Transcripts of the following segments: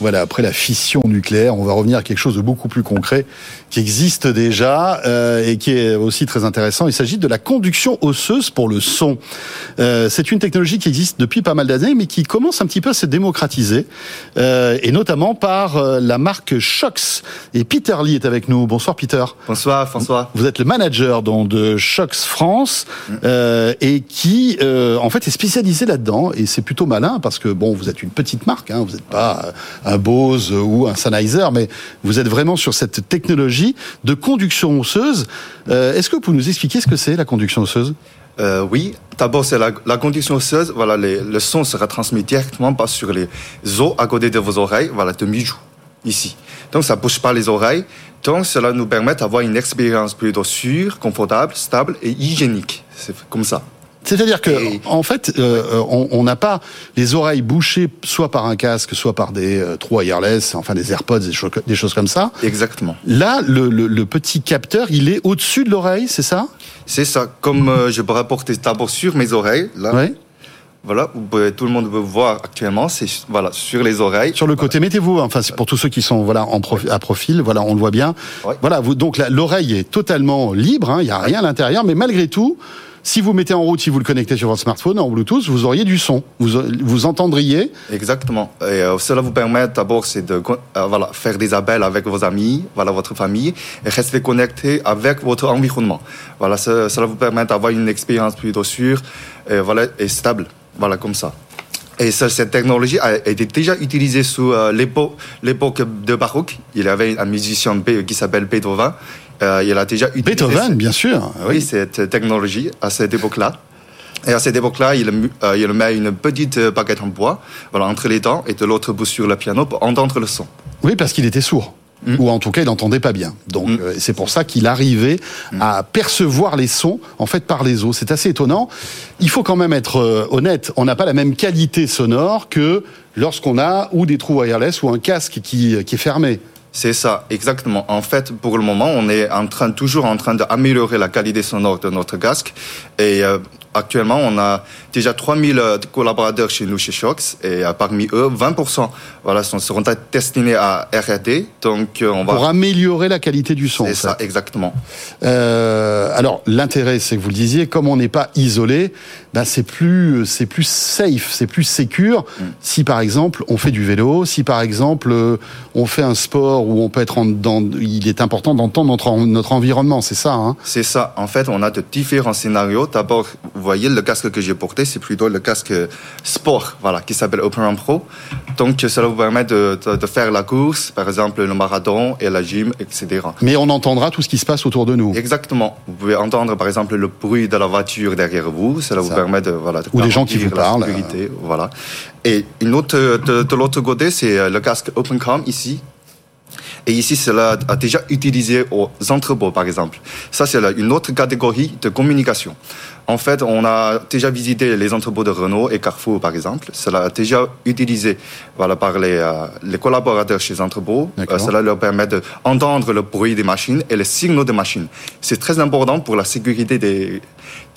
Voilà, après la fission nucléaire, on va revenir à quelque chose de beaucoup plus concret qui existe déjà euh, et qui est aussi très intéressant. Il s'agit de la conduction osseuse pour le son. Euh, c'est une technologie qui existe depuis pas mal d'années, mais qui commence un petit peu à se démocratiser, euh, et notamment par euh, la marque Shox. Et Peter Lee est avec nous. Bonsoir Peter. Bonsoir François. Vous êtes le manager donc, de Shox France euh, et qui euh, en fait est spécialisé là-dedans et c'est plutôt malin parce que bon vous êtes une petite marque, hein, vous n'êtes pas un Bose ou un Sennheiser, mais vous êtes vraiment sur cette technologie de conduction osseuse. Euh, Est-ce que vous pouvez nous expliquer ce que c'est la conduction osseuse? Euh, oui, d'abord c'est la, conduction osseuse. Voilà, les- le son sera transmis directement pas sur les os à côté de vos oreilles, voilà, de mi-joue, ici. Donc ça bouge pas les oreilles. Donc cela nous permet d'avoir une expérience plutôt sûre, confortable, stable et hygiénique. C'est comme ça. C'est-à-dire que, Et- en fait, euh, on on n'a pas les oreilles bouchées soit par un casque, soit par des euh, trous wireless, enfin des AirPods, des, cho- des choses comme ça. Exactement. Là, le, le- le petit capteur, il est au-dessus de l'oreille, c'est ça? C'est ça. Comme euh, je pourrais porter d'abord sur mes oreilles, là, Ouais. voilà, tout le monde peut voir actuellement, c'est voilà sur les oreilles. Sur le côté, mettez-vous. Enfin, c'est pour tous ceux qui sont voilà en profi- à profil. Voilà, on le voit bien. Ouais. Voilà, vous, donc l'oreille est totalement libre. hein, Il y a rien à l'intérieur, mais malgré tout, si vous mettez en route, si vous le connectez sur votre smartphone en Bluetooth, vous auriez du son. Vous vous entendriez. Exactement. Et euh, cela vous permet d'abord c'est de euh, voilà faire des appels avec vos amis, voilà votre famille, et rester connecté avec votre environnement. Voilà, ce- cela vous permet d'avoir une expérience plutôt sûre, et voilà et stable. Voilà comme ça. Et ça, cette technologie a été déjà utilisée sous euh, l'épo- l'époque de baroque. Il y avait un musicien Be- qui s'appelle Beethoven. Euh, il a déjà utilisé Beethoven, bien sûr. oui, cette technologie à cette époque-là. Et à cette époque-là, il, euh, il met une petite euh, baguette en bois voilà, entre les dents et de l'autre bout sur le piano pour entendre le son. Oui, parce qu'il était sourd. Mm. Ou en tout cas, il n'entendait pas bien. Donc, Mm. euh, c'est pour ça qu'il arrivait à percevoir les sons, en fait, par les os. C'est assez étonnant. Il faut quand même être euh, honnête. On n'a pas la même qualité sonore que lorsqu'on a ou des trous wireless ou un casque qui, qui est fermé. C'est ça, exactement. En fait, pour le moment, on est en train, toujours en train d'améliorer la qualité sonore de notre casque. Et euh, actuellement, on a déjà 3000 euh, collaborateurs chez nous, chez Shox. Et euh, parmi eux, 20% voilà, sont, seront destinés à R&D. Donc, euh, on va... Pour améliorer la qualité du son. C'est fait. ça, exactement. Euh, alors l'intérêt, c'est que vous le disiez, comme on n'est pas isolé, ben c'est plus c'est plus safe, c'est plus sécure. Mm. Si par exemple on fait du vélo, si par exemple on fait un sport où on peut être en, dans, il est important d'entendre notre en- notre environnement, c'est ça. Hein? C'est ça. En fait, on a de différents scénarios. D'abord, voyez, le casque que j'ai porté, c'est plutôt le casque sport, voilà, qui s'appelle Open Run Pro. Donc, cela vous permet de, de, de faire la course, par exemple, le marathon et la gym, etc. Mais on entendra tout ce qui se passe autour de nous. Exactement. Vous pouvez entendre, par exemple, le bruit de la voiture derrière vous. Cela vous permet de, voilà, de Ou des gens qui vous parlent. sécurité, voilà. Et une autre, de, de l'autre côté, c'est euh, le casque OpenCom ici. Et ici, cela a déjà utilisé aux entrepôts, par exemple. Ça, c'est une autre catégorie de communication. En fait, on a déjà visité les entrepôts de Renault et Carrefour, par exemple. Cela a déjà utilisé voilà, par les, euh, les collaborateurs chez les entrepôts. Euh, cela leur permet d'entendre le bruit des machines et les signaux des machines. C'est très important pour la sécurité des,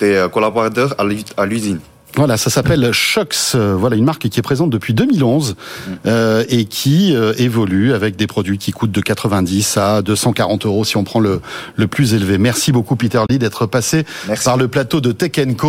des euh, collaborateurs à l'usine. Voilà, ça s'appelle Shox. Voilà une marque qui est présente depuis 2011 Mm. euh, et qui euh, évolue avec des produits qui coûtent de 90 à 240 euros si on prend le le plus élevé. Merci beaucoup Peter Lee d'être passé Merci. par le plateau de Tech Co.